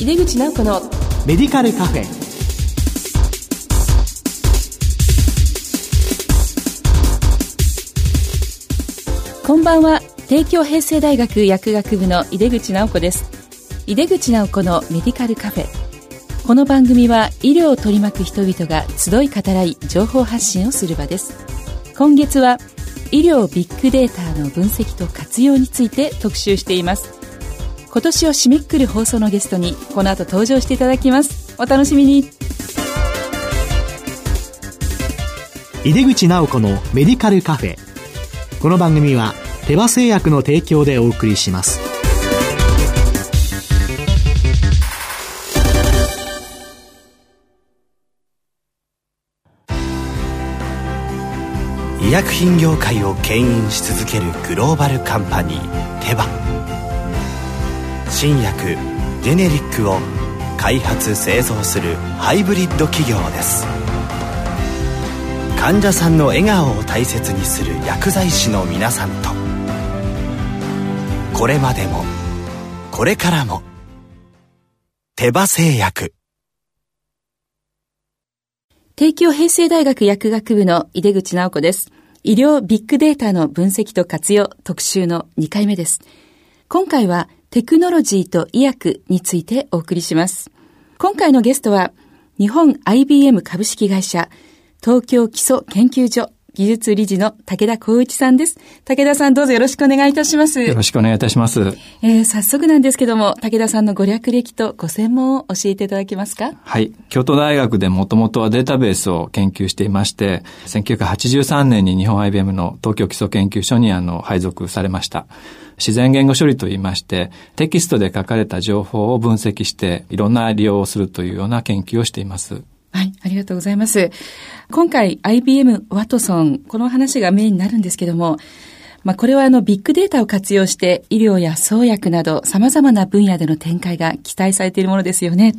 井出口直子のメディカルカフェ。こんばんは。帝京平成大学薬学部の井出口直子です。井出口直子のメディカルカフェ。この番組は医療を取り巻く人々が集い語らい情報発信をする場です。今月は医療ビッグデータの分析と活用について特集しています今年を締めくくる放送のゲストにこの後登場していただきます。お楽しみに。井出口直子のメディカルカフェ。この番組は手羽製薬の提供でお送りします。医薬品業界を牽引し続けるグローバルカンパニーテバ新薬ジェネリックを開発製造するハイブリッド企業です患者さんの笑顔を大切にする薬剤師の皆さんとこれまでもこれからも手羽製薬帝京平成大学薬学部の井出口直子です。医療ビッグデータの分析と活用特集の2回目です。今回はテクノロジーと医薬についてお送りします。今回のゲストは日本 IBM 株式会社東京基礎研究所技術理事の武田光一さんです。武田さんどうぞよろしくお願いいたします。よろしくお願いいたします。えー、早速なんですけども、武田さんのご略歴とご専門を教えていただけますか？はい。京都大学でもともとはデータベースを研究していまして、1983年に日本 IBM の東京基礎研究所にあの配属されました。自然言語処理といいまして、テキストで書かれた情報を分析して、いろんな利用をするというような研究をしています。はい、ありがとうございます。今回 IBM ワトソン、この話がメインになるんですけども、まあ、これはあのビッグデータを活用して医療や創薬など様々な分野での展開が期待されているものですよね。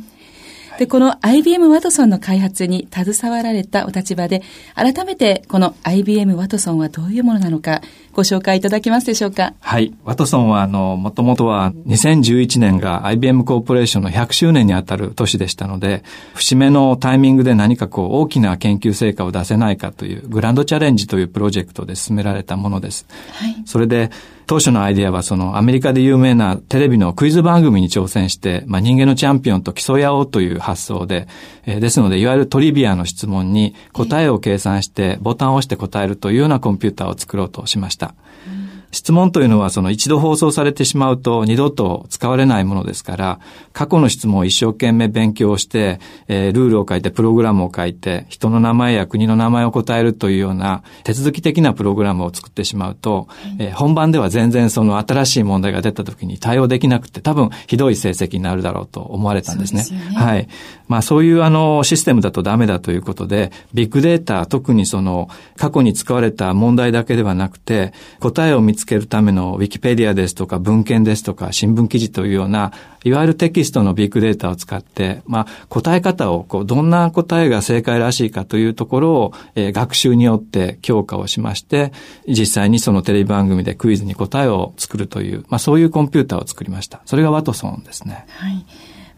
で、この IBM ワトソンの開発に携わられたお立場で、改めてこの IBM ワトソンはどういうものなのか、ご紹介いただけますでしょうか？はい。ワトソンは、あの、もともとは2011年が IBM コーポレーションの100周年にあたる年でしたので、節目のタイミングで何かこう大きな研究成果を出せないかというグランドチャレンジというプロジェクトで進められたものです。はい。それで、当初のアイデアはそのアメリカで有名なテレビのクイズ番組に挑戦して、まあ、人間のチャンピオンと競い合おうという発想で、えー、ですのでいわゆるトリビアの質問に答えを計算してボタンを押して答えるというようなコンピューターを作ろうとしました。質問というのはその一度放送されてしまうと二度と使われないものですから、過去の質問を一生懸命勉強して、えー、ルールを書いてプログラムを書いて、人の名前や国の名前を答えるというような手続き的なプログラムを作ってしまうと、えー、本番では全然その新しい問題が出た時に対応できなくて多分ひどい成績になるだろうと思われたんですね。すねはい。まあそういうあのシステムだとダメだということで、ビッグデータ、特にその過去に使われた問題だけではなくて、答えを見つつけるためのウィキペディアですとか文献ですとか新聞記事というような、いわゆるテキストのビッグデータを使って、まあ答え方をこう、どんな答えが正解らしいかというところを、えー、学習によって強化をしまして、実際にそのテレビ番組でクイズに答えを作るという、まあそういうコンピューターを作りました。それがワトソンですね。はい。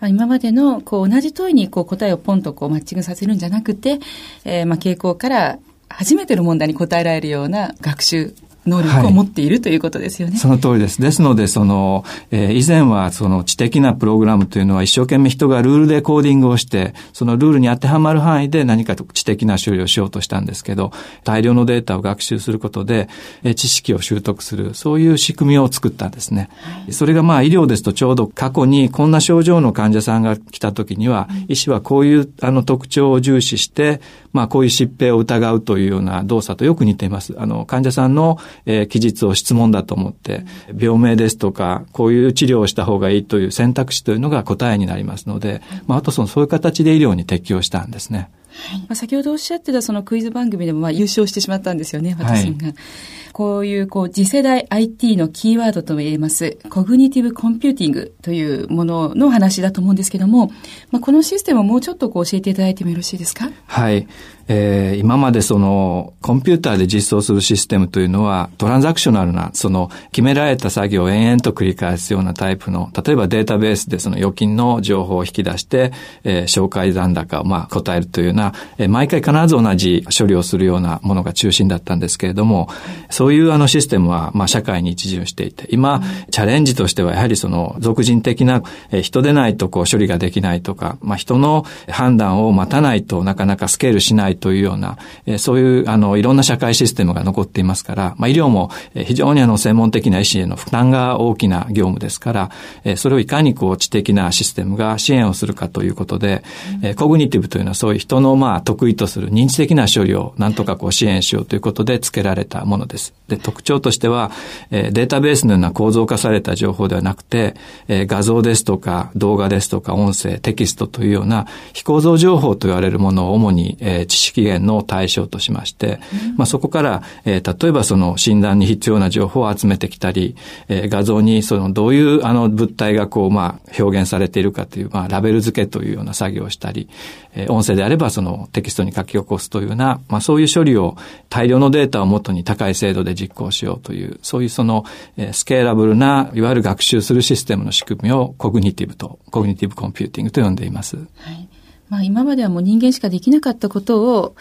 今までのこう同じ問いにこう答えをポンとこうマッチングさせるんじゃなくて、えー、まあ傾向から初めての問題に答えられるような学習能力を持っている、はい、ということですよね。その通りです。ですので、その、えー、以前はその知的なプログラムというのは一生懸命人がルールでコーディングをして、そのルールに当てはまる範囲で何か知的な処理をしようとしたんですけど、大量のデータを学習することで、えー、知識を習得する、そういう仕組みを作ったんですね。はい、それがまあ医療ですとちょうど過去にこんな症状の患者さんが来た時には、医師はこういうあの特徴を重視して、まあこういう疾病を疑うというような動作とよく似ています。あの患者さんの、えー、記述を質問だと思って、病名ですとか、こういう治療をした方がいいという選択肢というのが答えになりますので、まああとそのそういう形で医療に適用したんですね。はい、まあ、先ほどおっしゃってたそのクイズ番組でもまあ優勝してしまったんですよね、ワトソンが。はい、こういうこう次世代 IT のキーワードとも言えます、 cognitive computing というものの話だと思うんですけども、まあ、このシステムをもうちょっとこう教えていただいてもよろしいですか？はい。えー、今までそのコンピューターで実装するシステムというのはトランザクショナルなその決められた作業を延々と繰り返すようなタイプの例えばデータベースでその預金の情報を引き出して、えー、紹介残高をまあ答えるというような、えー、毎回必ず同じ処理をするようなものが中心だったんですけれどもそういうあのシステムはまあ社会に一巡していて今チャレンジとしてはやはりその俗人的な、え、人でないとこう処理ができないとか、まあ人の判断を待たないとなかなかスケールしないというような、えそういう、あの、いろんな社会システムが残っていますから、まあ、医療も非常にあの、専門的な医師への負担が大きな業務ですから、えそれをいかにこう、知的なシステムが支援をするかということで、えコグニティブというのはそういう人の、まあ、得意とする認知的な処理をなんとかこう、支援しようということで付けられたものです。で、特徴としては、えデータベースのような構造化された情報ではなくて、え画像ですとか、動画ですとか、音声、テキストというような非構造情報と言われるものを主に、え知識源の対象としまして、うん、まあそこから、えー、例えばその診断に必要な情報を集めてきたり、えー、画像にそのどういうあの物体がこうまあ表現されているかという、まあラベル付けというような作業をしたり、えー、音声であればそのテキストに書き起こすというような、まあそういう処理を大量のデータをもとに高い精度で実行しようという、そういうその、えー、スケーラブルな、いわゆる学習するシステムの仕組みを cognitive と、 cognitive computing と呼んでいます。はい。まあ今まではもう人間しかできなかったことを、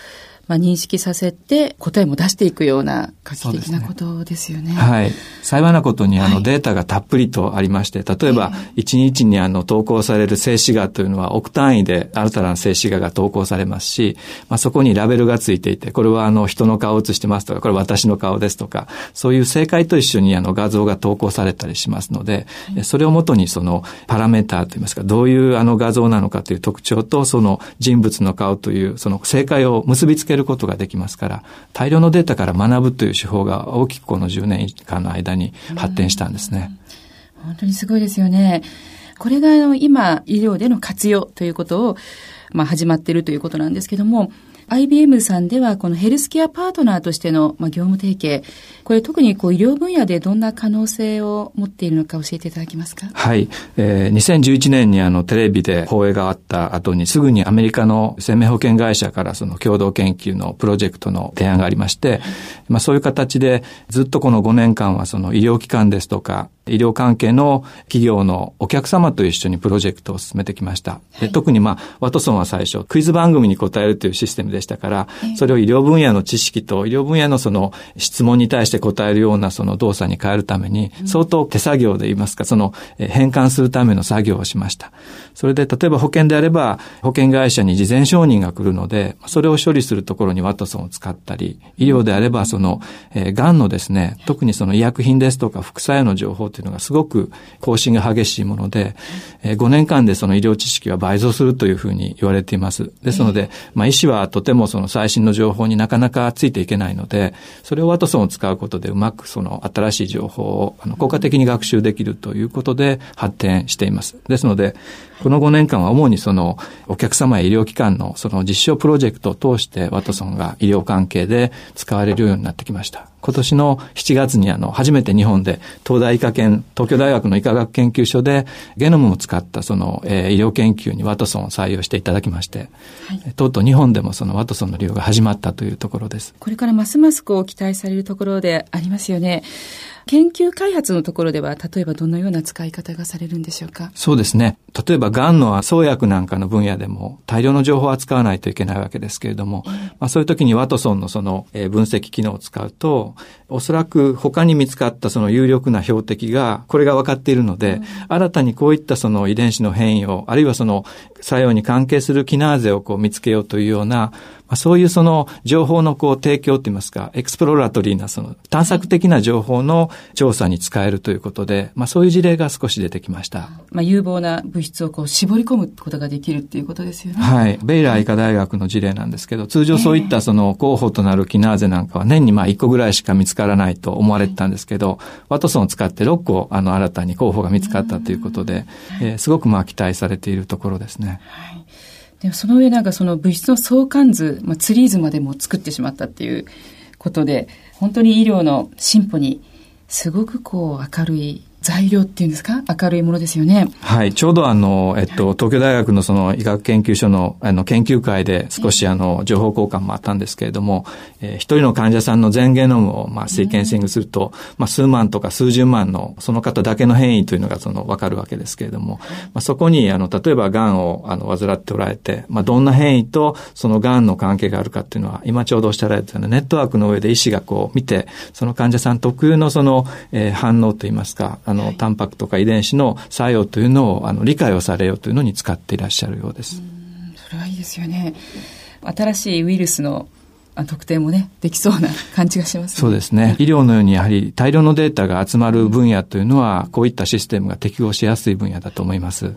まあ、認識させて答えも出していくような画期的なことですよね。ねはい。幸いなことにあのデータがたっぷりとありまして、例えば1日にあの投稿される静止画というのは億単位で新たな静止画が投稿されますし、まあ、そこにラベルがついていて、これはあの人の顔を写してますとか、これ私の顔ですとか、そういう正解と一緒にあの画像が投稿されたりしますので、それをもとにそのパラメーターといいますか、どういうあの画像なのかという特徴と、その人物の顔というその正解を結びつけけることができますから、大量のデータから学ぶという手法が大きくこの10年間の間に発展したんですね。本当にすごいですよね。これが今、医療での活用ということを、まあ、始まっているということなんですけども、IBM さんではこのヘルスケアパートナーとしての、まあ、業務提携、これ特にこう医療分野でどんな可能性を持っているのか教えていただけますか？はい。えー、2011年にあのテレビで放映があった後にすぐにアメリカの生命保険会社からその共同研究のプロジェクトの提案がありまして、まあそういう形でずっとこの5年間はその医療機関ですとか医療関係の企業のお客様と一緒にプロジェクトを進めてきました。はい、特にまあ、ワトソンは最初、クイズ番組に答えるというシステムでしたから、それを医療分野の知識と医療分野のその質問に対して答えるようなその動作に変えるために、相当手作業で言いますか、その変換するための作業をしました。それで、例えば保険であれば、保険会社に事前承認が来るので、それを処理するところにワトソンを使ったり、医療であれば、その、えー、癌のですね、特にその医薬品ですとか副作用の情報というのがすごく更新が激しいもので、えー、5年間でその医療知識は倍増するというふうに言われています。ですので、まあ医師はとてもその最新の情報になかなかついていけないので、それをワトソンを使うことでうまくその新しい情報をあの効果的に学習できるということで発展しています。ですので、この5年間は主にそのお客様や医療機関のその実証プロジェクトを通してワトソンが医療関係で使われるようになってきました。今年の7月にあの初めて日本で東大医科研、東京大学の医科学研究所でゲノムを使ったその、えー、医療研究にワトソンを採用していただきまして、はい、とうとう日本でもそのワトソンの利用が始まったというところです。これからますますこう期待されるところでありますよね。研究開発のところでは、例えばどのような使い方がされるんでしょうか？そうですね。例えば、癌の創薬なんかの分野でも大量の情報を扱わないといけないわけですけれども、まあ、そういう時にワトソンのその、え分析機能を使うと、おそらく他に見つかったその有力な標的が、これが分かっているので、うん、新たにこういったその遺伝子の変異を、あるいはその作用に関係するキナーゼをこう見つけようというような、まあ、そういうその情報のこう提供といいますか、エクスプローラトリーなその探索的な情報の調査に使えるということで、まあそういう事例が少し出てきました。まあ有望な物質をこう絞り込むことができるっていうことですよね。はい。ベイラー医科大学の事例なんですけど、通常そういったその候補となるキナーゼなんかは年にまあ1個ぐらいしか見つからないと思われてたんですけど、ワトソンを使って6個あの新たに候補が見つかったということで、えー、すごくまあ期待されているところですね。はいでその上なんかその物質の相関図、まあ、ツリーズまでも作ってしまったっていうことで、本当に医療の進歩にすごくこう明るい材料っていうんですか？明るいものですよね。はい。ちょうどあの、えっと、東京大学のその医学研究所のあの研究会で少しあの、情報交換もあったんですけれども、えー、一人の患者さんの全ゲノムをまあシーケンシングすると、まあ数万とか数十万のその方だけの変異というのがそのわかるわけですけれども、まあそこにあの、例えば癌をあの、患っておられて、まあどんな変異とその癌の関係があるかっていうのは、今ちょうどおっしゃられたようなネットワークの上で医師がこう見て、その患者さん特有のその、えー、反応といいますか、あの、タンパクとか遺伝子の作用というのをあの理解をされようというのに使っていらっしゃるようです。それはいいですよね。新しいウイルスの特定もね、できそうな感じがします、ね、そうですね。医療のようにやはり大量のデータが集まる分野というのは、こういったシステムが適合しやすい分野だと思います。はい。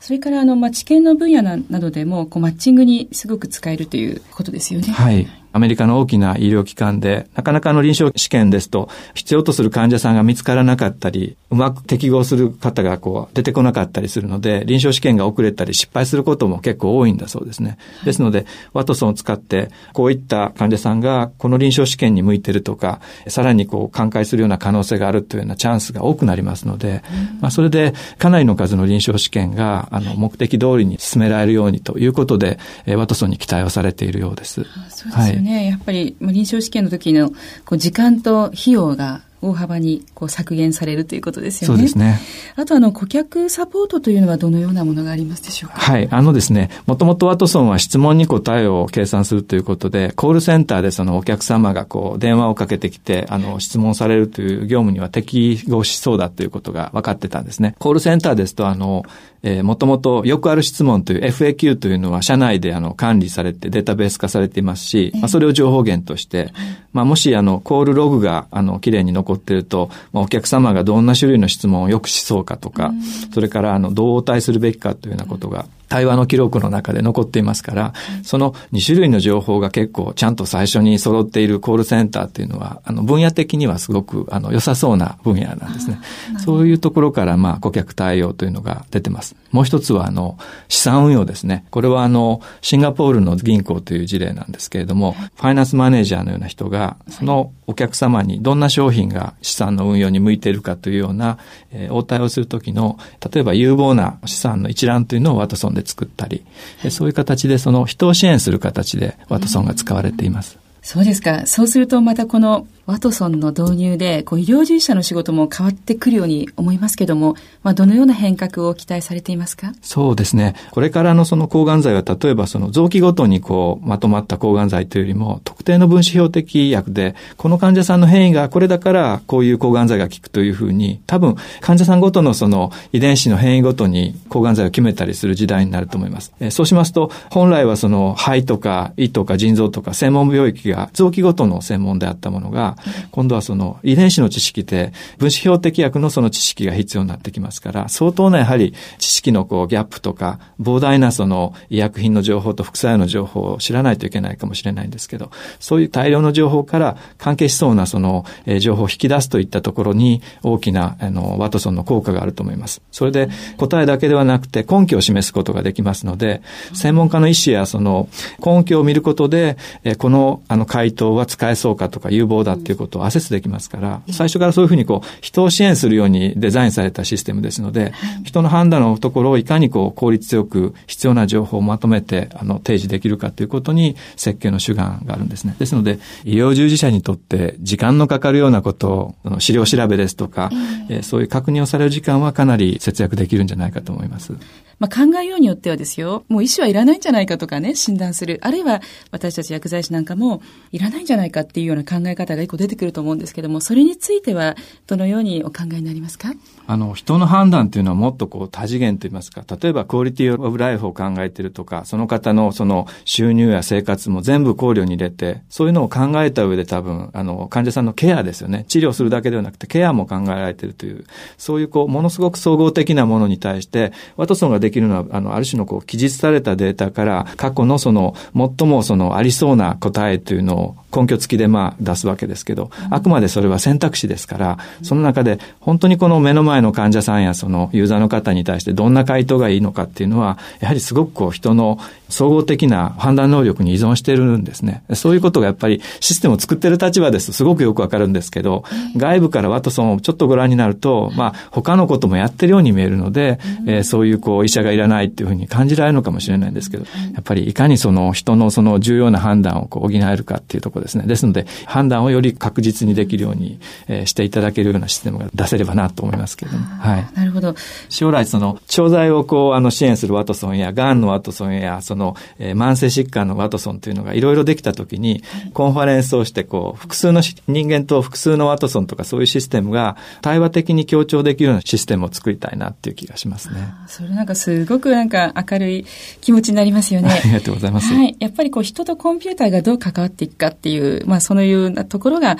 それから、あの、まあ、治験の分野などでも、こう、マッチングにすごく使えるということですよね。はい。アメリカの大きな医療機関で、なかなかの臨床試験ですと、必要とする患者さんが見つからなかったり、うまく適合する方がこう出てこなかったりするので、臨床試験が遅れたり失敗することも結構多いんだそうですね。ですので、ワトソンを使って、こういった患者さんがこの臨床試験に向いてるとか、さらにこう寛解するような可能性があるというようなチャンスが多くなりますので、まあそれでかなりの数の臨床試験があの目的通りに進められるようにということで、ワトソンに期待をされているようです。ですよね。はい、ねやっぱり臨床試験の時のこう時間と費用が大幅にこう削減されるということですよね。そうですね。あとあの顧客サポートというのはどのようなものがありますでしょうか？はい。あのですね、もともとワトソンは質問に答えを計算するということで、コールセンターでそのお客様がこう電話をかけてきて、あの質問されるという業務には適合しそうだということが分かってたんですね。コールセンターですとあの、えー、もともとよくある質問という FAQ というのは社内であの管理されてデータベース化されていますし、まあ、それを情報源として、まあ、もしあのコールログがあの綺麗に残っていると、まあ、お客様がどんな種類の質問をよくしそうかとか、それからあのどう応対するべきかというようなことが対話の記録の中で残っていますから、その2種類の情報が結構ちゃんと最初に揃っているコールセンターっていうのは、あの分野的にはすごくあの良さそうな分野なんですね。そういうところからまあ顧客対応というのが出てます。もう一つはあの資産運用ですね。これはあのシンガポールの銀行という事例なんですけれども、ファイナンスマネージャーのような人が、そのお客様にどんな商品が資産の運用に向いているかというような、えー、応対をするときの、例えば有望な資産の一覧というのをワトソンで作ったり、そういう形でその人を支援する形でワトソンが使われています。そうですか。そうするとまたこのワトソンの導入で、こう医療従事者の仕事も変わってくるように思いますけども、まあ、どのような変革を期待されていますか？そうですね。これからのその抗がん剤は、例えばその臓器ごとにこう、まとまった抗がん剤というよりも、特定の分子標的薬で、この患者さんの変異がこれだから、こういう抗がん剤が効くというふうに、多分、患者さんごとのその遺伝子の変異ごとに抗がん剤を決めたりする時代になると思います。えそうしますと、本来はその肺とか胃とか腎臓とか専門領域が臓器ごとの専門であったものが、今度はその遺伝子の知識で分子標的薬のその知識が必要になってきますから、相当なやはり知識のこうギャップとか、膨大なその医薬品の情報と副作用の情報を知らないといけないかもしれないんですけど、そういう大量の情報から関係しそうなその、情報を引き出すといったところに大きなあのワトソンの効果があると思います。それで答えだけではなくて根拠を示すことができますので、専門家の医師やその根拠を見ることで、このあの回答は使えそうかとか有望だっていうことをアセスできますから、最初からそういうふうにこう、人を支援するようにデザインされたシステムですので、人の判断のところをいかにこう、効率よく必要な情報をまとめて、あの、提示できるかということに設計の主眼があるんですね。ですので、医療従事者にとって時間のかかるようなことを、資料調べですとか、えー、そういう確認をされる時間はかなり節約できるんじゃないかと思います。まあ、考えようによってはですよ、もう医師はいらないんじゃないかとかね、診断する。あるいは私たち薬剤師なんかもいらないんじゃないかっていうような考え方が一個出てくると思うんですけども、それについてはどのようにお考えになりますか？あの、人の判断っていうのはもっとこう多次元といいますか、例えばクオリティオブライフを考えてるとか、その方のその収入や生活も全部考慮に入れて、そういうのを考えた上で多分、あの、患者さんのケアですよね。治療するだけではなくてケアも考えられてるという、そういうこう、ものすごく総合的なものに対して、ワトソンができるのは、あの、ある種のこう、記述されたデータから、過去のその、最もその、ありそうな答えというのを根拠付きでまあ出すわけですけど、あくまでそれは選択肢ですから、その中で本当にこの目の前の患者さんやそのユーザーの方に対してどんな回答がいいのかっていうのは、やはりすごくこう人の総合的な判断能力に依存してるんですね。そういうことがやっぱりシステムを作ってる立場ですとすごくよくわかるんですけど、外部からワトソンをちょっとご覧になると、まあ他のこともやってるように見えるので、えー、そういうこう医者がいらないっていうふうに感じられるのかもしれないんですけど、やっぱりいかにその人のその重要な判断をこう補えるかっていうところですね。ですので、判断をより確実にできるように、えー、していただけるようなシステムが出せればなと思いますけれども。はい。なるほど。将来その、調剤をこう、あの、支援するワトソンや、がんのワトソンや、その、えー、慢性疾患のワトソンというのがいろいろできたときに、コンファレンスをして、こう、複数の人間と複数のワトソンとかそういうシステムが対話的に協調できるようなシステムを作りたいなっていう気がしますね。それなんかすごくなんか明るい気持ちになりますよね。ありがとうございます。はい。やっぱりこう人とコンピューターがどう関わっていくかっていう、まあそういうようなところが、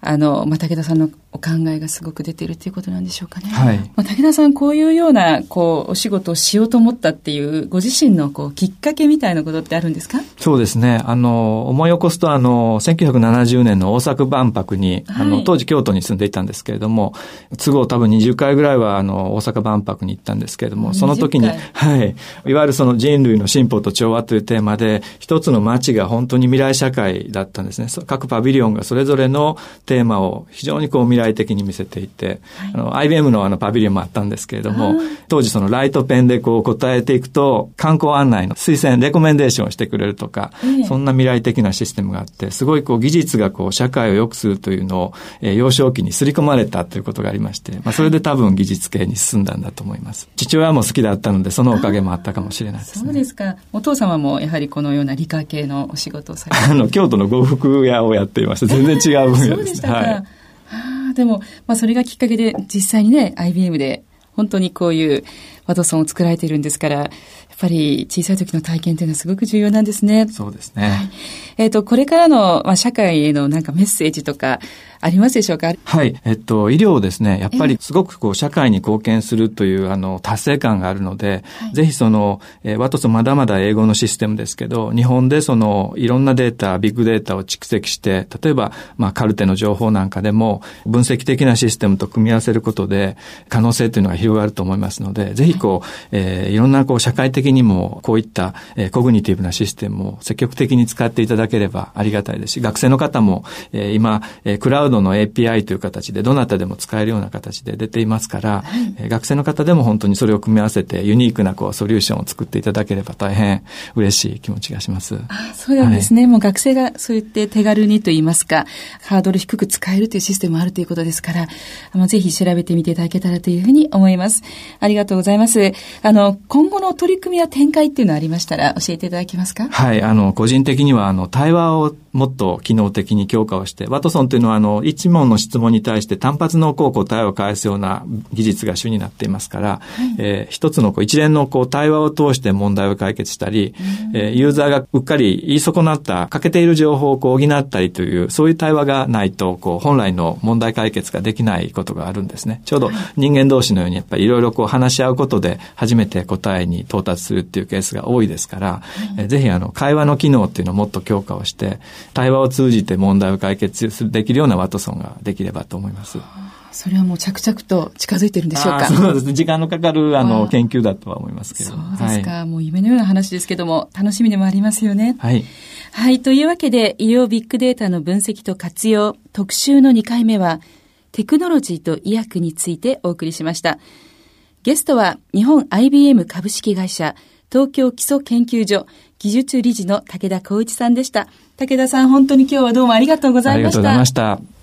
あの、まあ、武田さんのお考えがすごく出ているということなんでしょうかね。はい。まあ、武田さん、こういうような、こう、お仕事をしようと思ったっていう、ご自身の、こう、きっかけみたいなことってあるんですか？そうですね。あの、思い起こすと、あの、1970年の大阪万博に、はい、あの、当時京都に住んでいたんですけれども、都合多分20回ぐらいは、あの、大阪万博に行ったんですけれども、その時に、はい。いわゆるその人類の進歩と調和というテーマで、一つの街が本当に未来社会だったんですね。各パビリオンがそれぞれのテーマを非常にこう未来的に見せていて、はい、あの、IBM のあのパビリオンもあったんですけれども、当時そのライトペンでこう答えていくと、観光案内の推薦、レコメンデーションをしてくれるとか、そんな未来的なシステムがあって、すごいこう技術がこう社会を良くするというのを、えー、幼少期に刷り込まれたということがありまして、まあそれで多分技術系に進んだんだと思います。父親も好きだったので、そのおかげもあったかもしれないですね。そうですか。お父様もやはりこのような理科系のお仕事をされてあの、京都の呉服屋をやっていました。全然違う分野ですね。はいあでも、まあ、それがきっかけで実際にね、IBM で本当にこういうワトソンを作られているんですから、やっぱり小さい時の体験というのはすごく重要なんですね。そうですね。はい、えっ、ー、と、これからの、まあ、社会へのなんかメッセージとか、ありますでしょうか？はい。えっと、医療ですね。やっぱりすごくこう、社会に貢献するという、あの、達成感があるので、はい、ぜひその、えー、ワトソンまだまだ英語のシステムですけど、日本でその、いろんなデータ、ビッグデータを蓄積して、例えば、まあ、カルテの情報なんかでも、分析的なシステムと組み合わせることで、可能性というのが広がると思いますので、ぜひこう、えー、いろんなこう、社会的にも、こういった、えー、コグニティブなシステムを積極的に使っていただければありがたいですし、学生の方も、えー、今、えー、クラウドの API という形で、どなたでも使えるような形で出ていますから、はい、学生の方でも本当にそれを組み合わせて、ユニークなこうソリューションを作っていただければ大変嬉しい気持ちがします。あそうなんですね、はい、もう学生がそう言って手軽にと言いますか、ハードル低く使えるというシステムもあるということですから、あのぜひ調べてみていただけたらというふうに思います。ありがとうございます。あの、今後の取り組みや展開っていうのはありましたら教えていただけますか？はい、あの、個人的には、あの、対話をもっと機能的に強化をして、ワトソンというのは、あの、一問の質問に対して単発のこう答えを返すような技術が主になっていますから、はい、えー、一つのこう一連のこう対話を通して問題を解決したり、うん、えー、ユーザーがうっかり言い損なった、欠けている情報をこう補ったりという、そういう対話がないと、こう、本来の問題解決ができないことがあるんですね。ちょうど人間同士のように、やっぱりいろいろこう話し合うことで、初めて答えに到達するっていうケースが多いですから、はい、えー、ぜひあの、会話の機能っていうのをもっと強化をして、対話を通じて問題を解決するできるようなワトソンができればと思います。それはもう着々と近づいてるんでしょうか？そうですね。時間のかかる、あの、研究だとは思いますけど。そうですか、はい、もう夢のような話ですけども、楽しみでもありますよね。はい。はい。というわけで、医療ビッグデータの分析と活用、特集の2回目は、テクノロジーと医薬についてお送りしました。ゲストは、日本 IBM 株式会社、東京基礎研究所技術理事の武田光一さんでした。武田さん、本当に今日はどうもありがとうございました。ありがとうございました。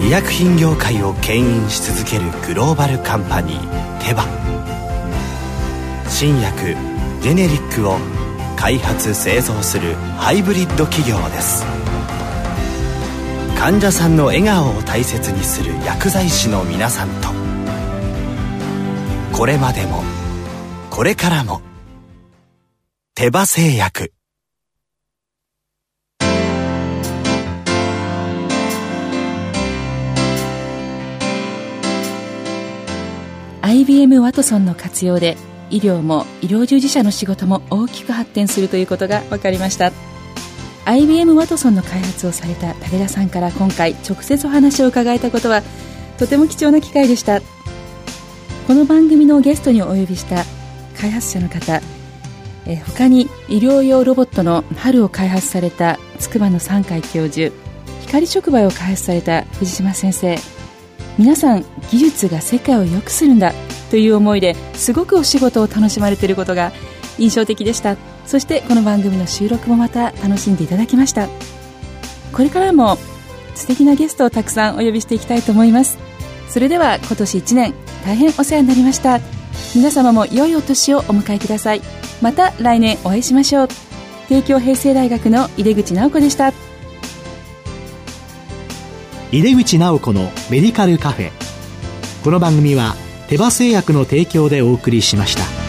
医薬品業界を牽引し続けるグローバルカンパニーテバ新薬ジェネリックを開発製造するハイブリッド企業です患者さんの笑顔を大切にする薬剤師の皆さんとこれまでも。これからも。手羽製薬。IBM ワトソンの活用で医療も医療従事者の仕事も大きく発展するということが分かりました。IBM ワトソンの開発をされた武田さんから今回直接お話を伺えたことはとても貴重な機会でした。この番組のゲストにお呼びした開発者の方。え他に医療用ロボットの春を開発された筑波の三海教授光触媒を開発された藤島先生。皆さん技術が世界を良くするんだという思いですごくお仕事を楽しまれていることが印象的でした。そしてこの番組の収録もまた楽しんでいただきました。これからも素敵なゲストをたくさんお呼びしていきたいと思います。それでは今年1年大変お世話になりました。皆様も良いお年をお迎えください。また来年お会いしましょう。帝京平成大学の井出口直子でした。井出口直子のメディカルカフェ。この番組は手羽製薬の提供でお送りしました。